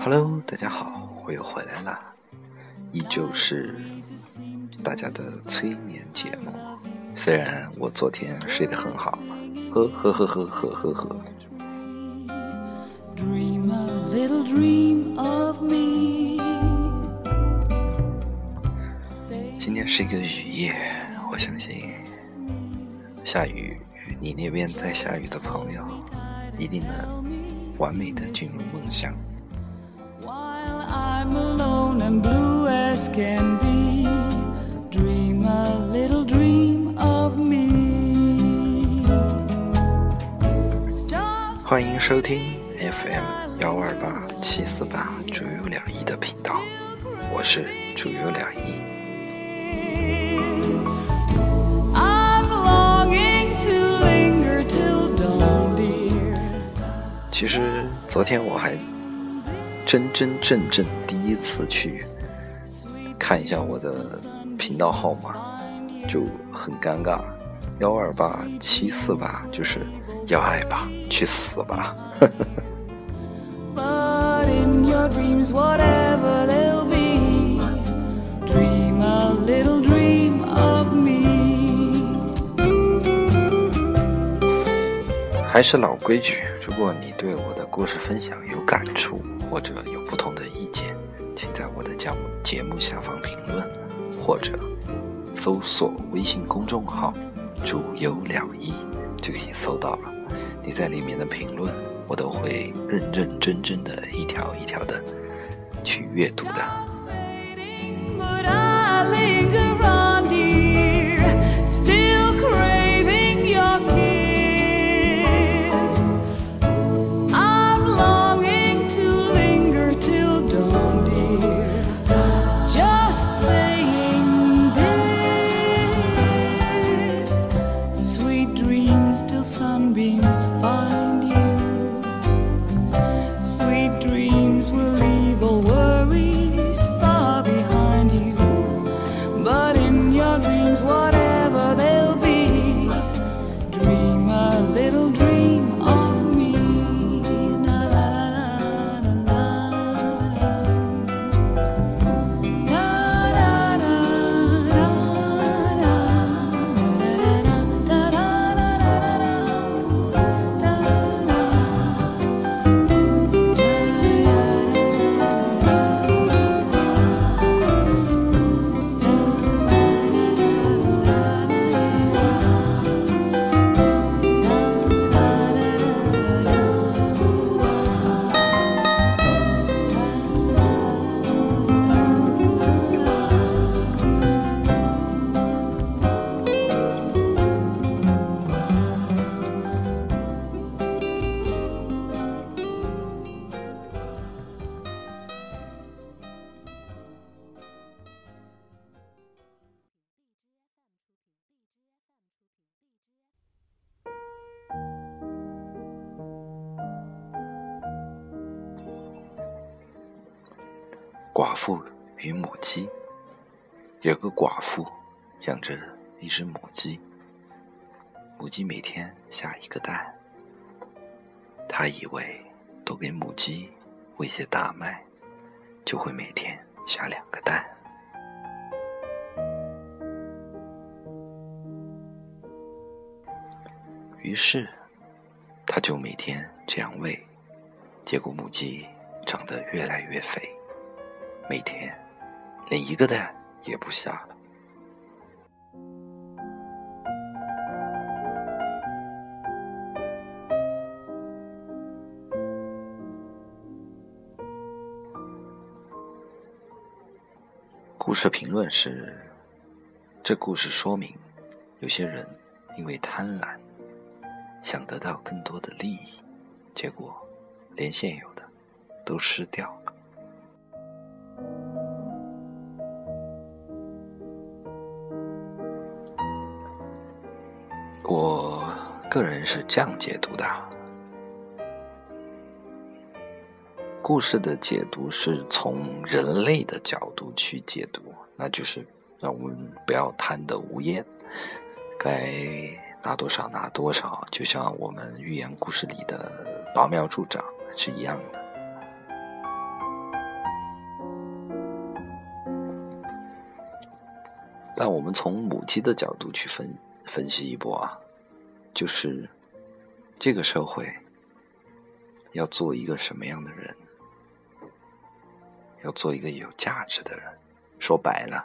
Hello，大家好，我又回来了，依旧是大家的催眠节目。虽然我昨天睡得很好，呵呵呵呵呵呵呵。今天是一个雨夜，我相信下雨，你那边在下雨的朋友一定能完美的进入梦乡。欢迎收听 FM 幺二八七四八主有两亿的频道，我是主有两亿。其实昨天我还真真正正第一次去看一下我的频道号码，就很尴尬，幺二八七四八就是要爱吧，去死吧！还是老规矩。如果你对我的故事分享有感触，或者有不同的意见，请在我的节目节目下方评论，或者搜索微信公众号“主有两亿”就可以搜到了。你在里面的评论，我都会认认真真的一条一条的去阅读的。寡妇与母鸡。有个寡妇养着一只母鸡，母鸡每天下一个蛋。她以为多给母鸡喂些大麦，就会每天下两个蛋。于是，她就每天这样喂，结果母鸡长得越来越肥。每天连一个蛋也不下了。故事评论是：这故事说明，有些人因为贪婪，想得到更多的利益，结果连现有的都失掉是这样解读的：故事的解读是从人类的角度去解读，那就是让我们不要贪得无厌，该拿多少拿多少。就像我们寓言故事里的拔苗助长是一样的。但我们从母鸡的角度去分分析一波啊，就是这个社会要做一个什么样的人？要做一个有价值的人，说白了，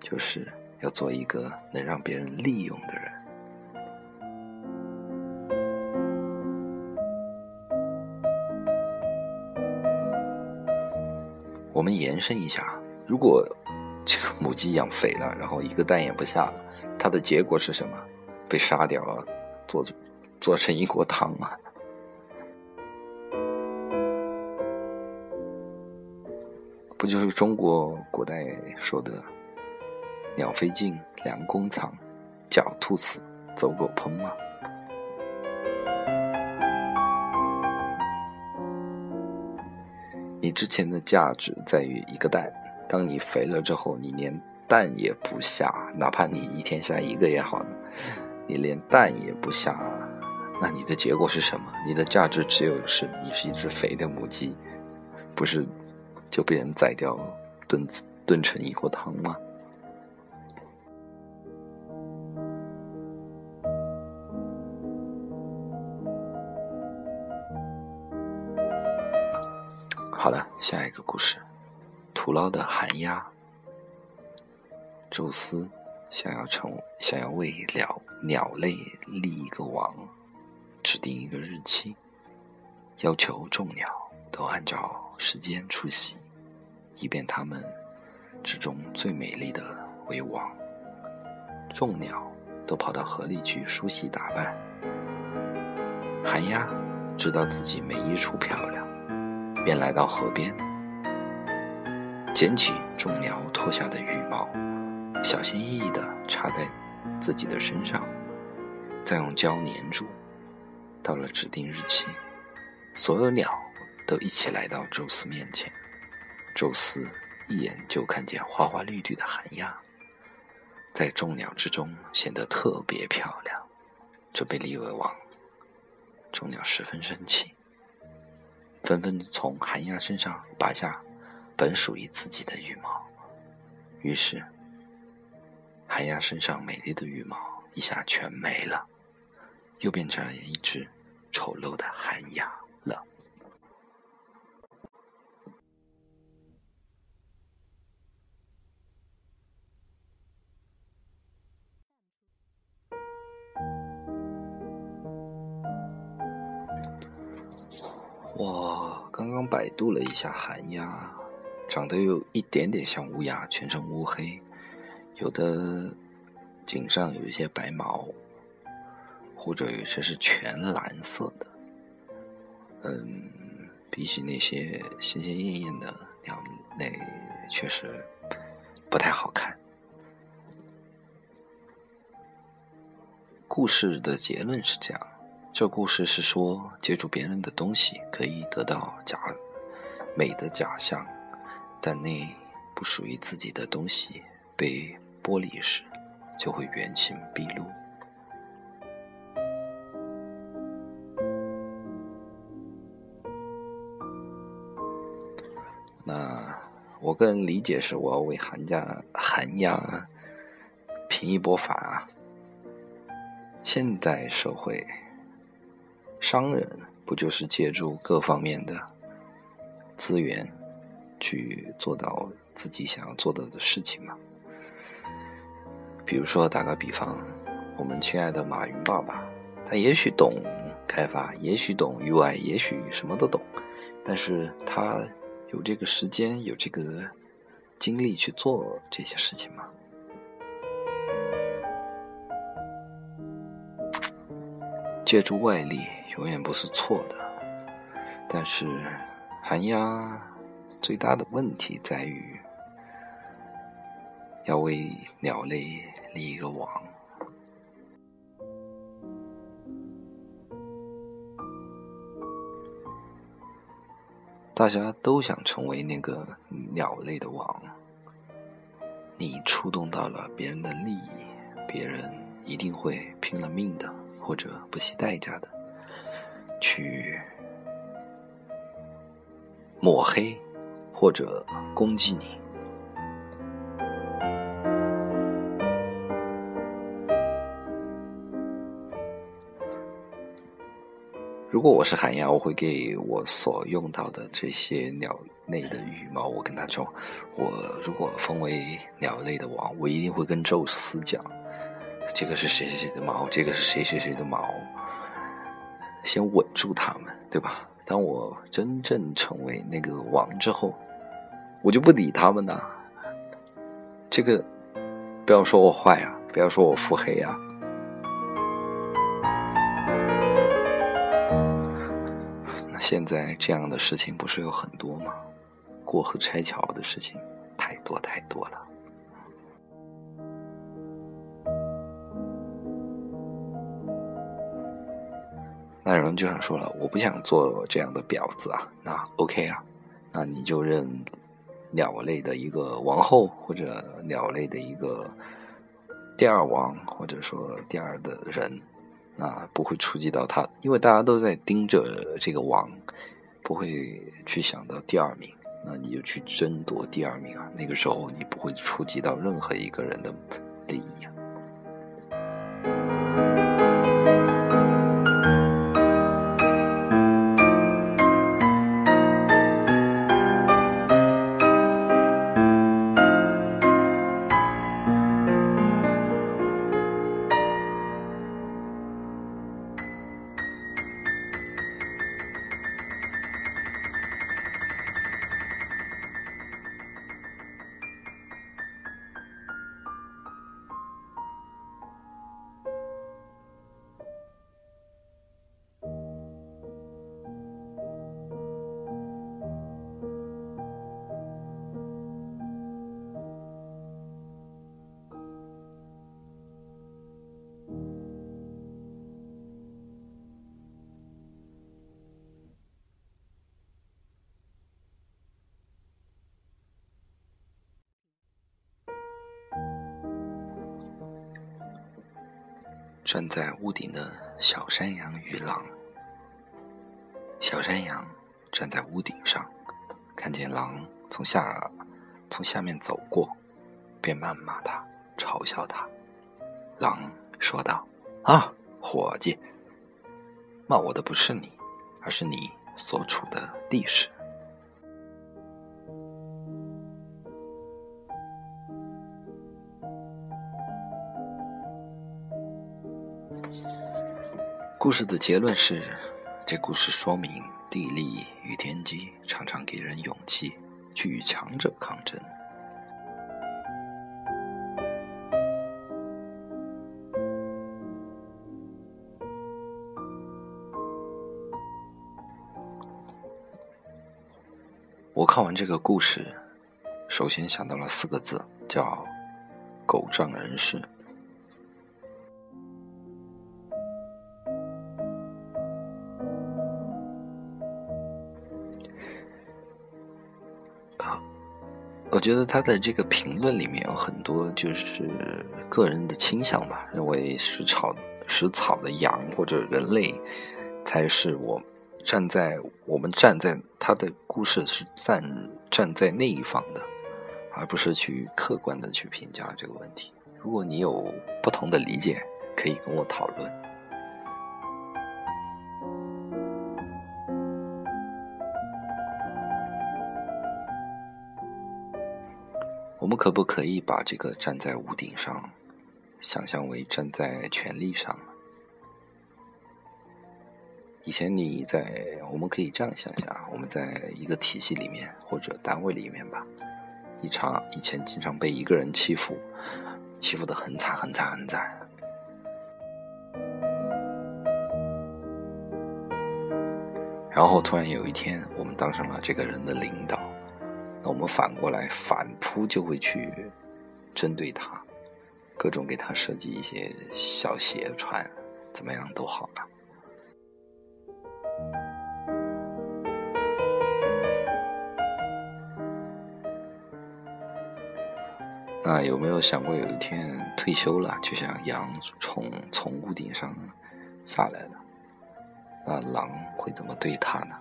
就是要做一个能让别人利用的人。我们延伸一下，如果这个母鸡养肥了，然后一个蛋也不下了，它的结果是什么？被杀掉了，做做成一锅汤吗？不就是中国古代说的“鸟飞尽，良弓藏；狡兔死，走狗烹”吗？你之前的价值在于一个蛋，当你肥了之后，你连蛋也不下，哪怕你一天下一个也好，你连蛋也不下，那你的结果是什么？你的价值只有是你是一只肥的母鸡，不是？就被人宰掉，炖炖成一锅汤吗？好了，下一个故事：徒劳的寒鸦。宙斯想要成，想要为鸟鸟类立一个王，指定一个日期，要求众鸟都按照。时间出席，以便他们之中最美丽的为王。众鸟都跑到河里去梳洗打扮。寒鸦知道自己没一处漂亮，便来到河边，捡起众鸟脱下的羽毛，小心翼翼地插在自己的身上，再用胶粘住。到了指定日期，所有鸟。都一起来到宙斯面前，宙斯一眼就看见花花绿绿的寒鸦，在众鸟之中显得特别漂亮，准备立为王。众鸟十分生气，纷纷从寒鸦身上拔下本属于自己的羽毛，于是寒鸦身上美丽的羽毛一下全没了，又变成了一只丑陋的寒鸦了。我刚刚百度了一下寒鸦，长得有一点点像乌鸦，全身乌黑，有的颈上有一些白毛，或者有些是全蓝色的。嗯，比起那些鲜鲜艳艳的鸟类，确实不太好看。故事的结论是这样。这故事是说，借助别人的东西可以得到假美的假象，但那不属于自己的东西被剥离时，就会原形毕露。那我个人理解是，我要为寒家寒鸦平一波法。现代社会。商人不就是借助各方面的资源去做到自己想要做到的事情吗？比如说，打个比方，我们亲爱的马云爸爸，他也许懂开发，也许懂 UI，也许什么都懂，但是他有这个时间，有这个精力去做这些事情吗？借助外力。永远不是错的，但是寒鸦最大的问题在于要为鸟类立一个王。大家都想成为那个鸟类的王，你触动到了别人的利益，别人一定会拼了命的，或者不惜代价的。去抹黑或者攻击你。如果我是寒鸦，我会给我所用到的这些鸟类的羽毛，我跟他说：我如果封为鸟类的王，我一定会跟宙斯讲，这个是谁谁谁的毛，这个是谁谁谁的毛，先稳住他们，对吧？当我真正成为那个王之后，我就不理他们了。这个不要说我坏啊，不要说我腹黑啊。现在这样的事情不是有很多吗？过河拆桥的事情太多太多了。那有人就想说了，我不想做这样的婊子啊。那 OK 啊，那你就认鸟类的一个王后，或者鸟类的一个第二王，或者说第二的人。那不会触及到他，因为大家都在盯着这个王，不会去想到第二名。那你就去争夺第二名啊！那个时候你不会触及到任何一个人的利益啊。站在屋顶的小山羊与狼。小山羊站在屋顶上，看见狼从下从下面走过，便谩骂他，嘲笑他。狼说道：“啊，伙计，骂我的不是你，而是你所处的地势。”故事的结论是：这故事说明地利与天机常常给人勇气，去与强者抗争。我看完这个故事，首先想到了四个字，叫“狗仗人势”。觉得他的这个评论里面有很多就是个人的倾向吧，认为食草食草的羊或者人类才是我站在我们站在他的故事是站站在那一方的，而不是去客观的去评价这个问题。如果你有不同的理解，可以跟我讨论。可不可以把这个站在屋顶上，想象为站在权力上？以前你在，我们可以这样想象：我们在一个体系里面或者单位里面吧，一场以前经常被一个人欺负，欺负的很惨很惨很惨，然后突然有一天，我们当上了这个人的领导。我们反过来反扑，就会去针对他，各种给他设计一些小鞋穿，怎么样都好了。那有没有想过有一天退休了，就像羊从从屋顶上下来了，那狼会怎么对他呢？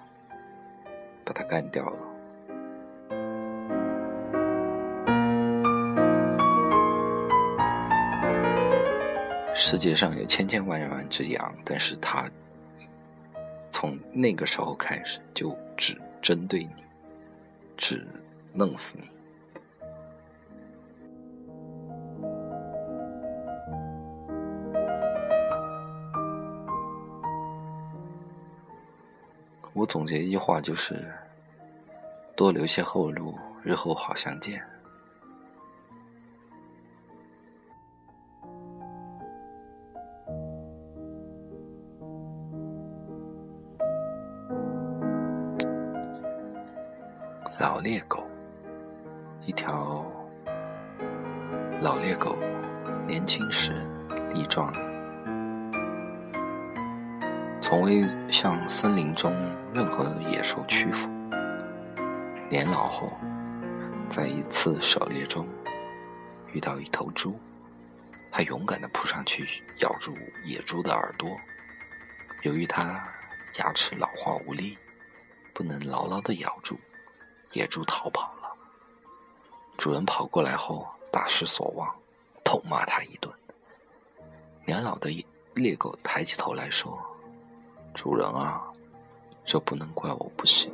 把他干掉了。世界上有千千万万只羊，但是他从那个时候开始就只针对你，只弄死你。我总结一句话就是：多留些后路，日后好相见。在一次狩猎中遇到一头猪，他勇敢地扑上去咬住野猪的耳朵。由于他牙齿老化无力，不能牢牢地咬住。野猪逃跑了，主人跑过来后大失所望，痛骂他一顿。年老的猎狗抬起头来说：“主人啊，这不能怪我不行。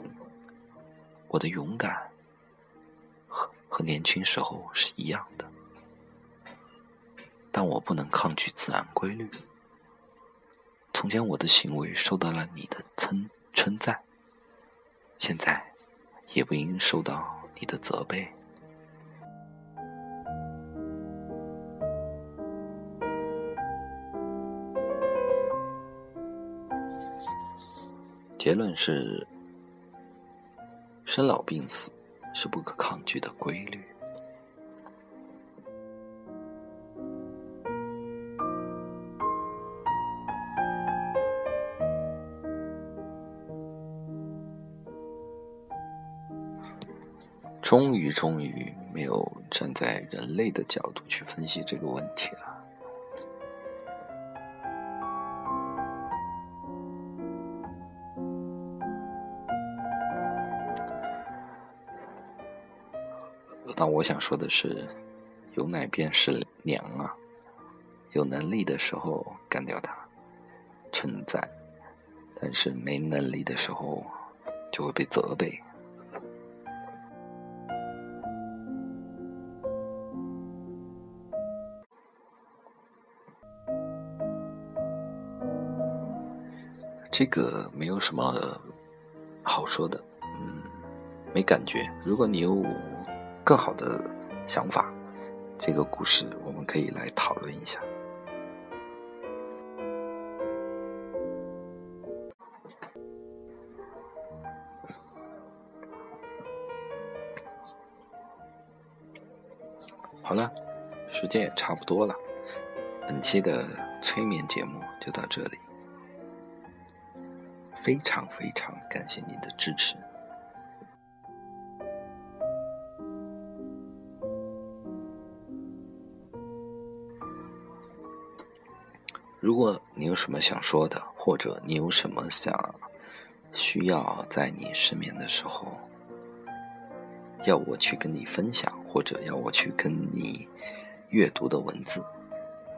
我的勇敢和年轻时候是一样的，但我不能抗拒自然规律。从前我的行为受到了你的称称赞，现在。”也不应受到你的责备。结论是：生老病死是不可抗拒的规律。终于，终于没有站在人类的角度去分析这个问题了。那我想说的是，有奶便是娘啊！有能力的时候干掉它，称赞；但是没能力的时候，就会被责备。这个没有什么好说的，嗯，没感觉。如果你有更好的想法，这个故事我们可以来讨论一下。好了，时间也差不多了，本期的催眠节目就到这里。非常非常感谢您的支持。如果你有什么想说的，或者你有什么想需要在你失眠的时候要我去跟你分享，或者要我去跟你阅读的文字，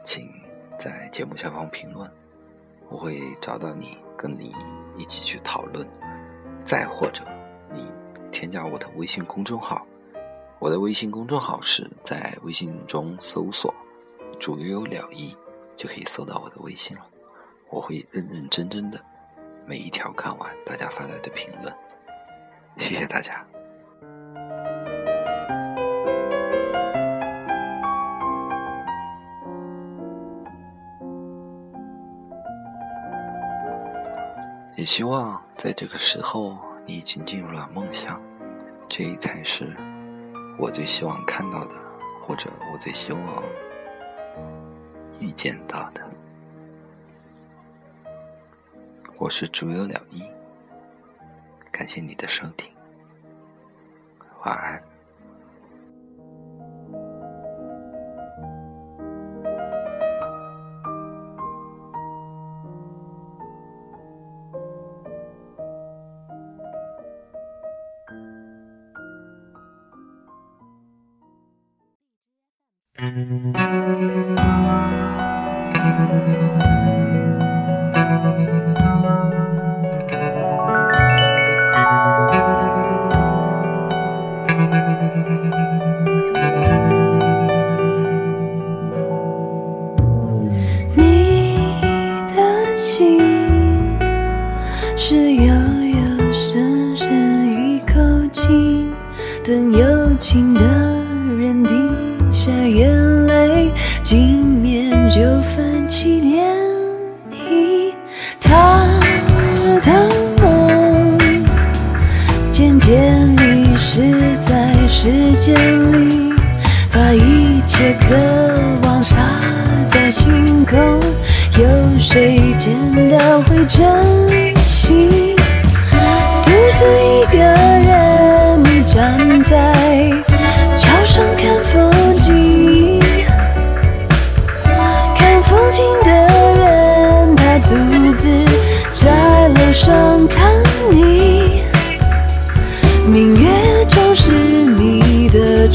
请在节目下方评论，我会找到你。跟你一起去讨论，再或者你添加我的微信公众号，我的微信公众号是在微信中搜索“主悠悠了意”，就可以搜到我的微信了。我会认认真真的每一条看完大家发来的评论，谢谢大家。也希望在这个时候，你已经进入了梦乡，这才是我最希望看到的，或者我最希望遇见到的。我是竹有了一，感谢你的收听，晚安。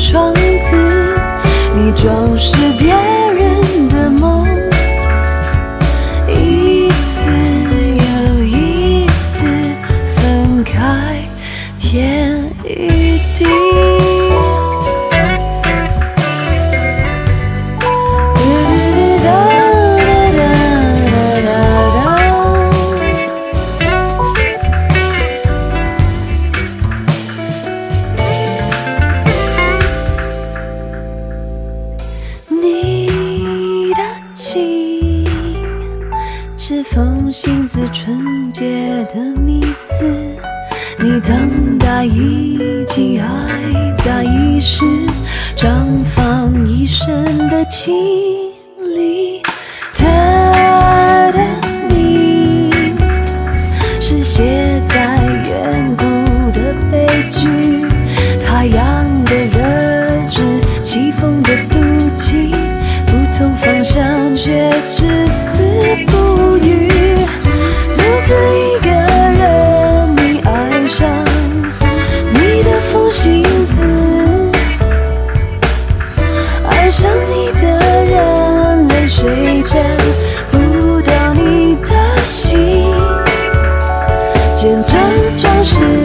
窗子，你装饰别洁的密思。你等待一季爱在一时，绽放一生的情理。他的名是写在远古的悲剧，太阳的热炽，西风的妒忌，不同方向却至死不渝，见证装饰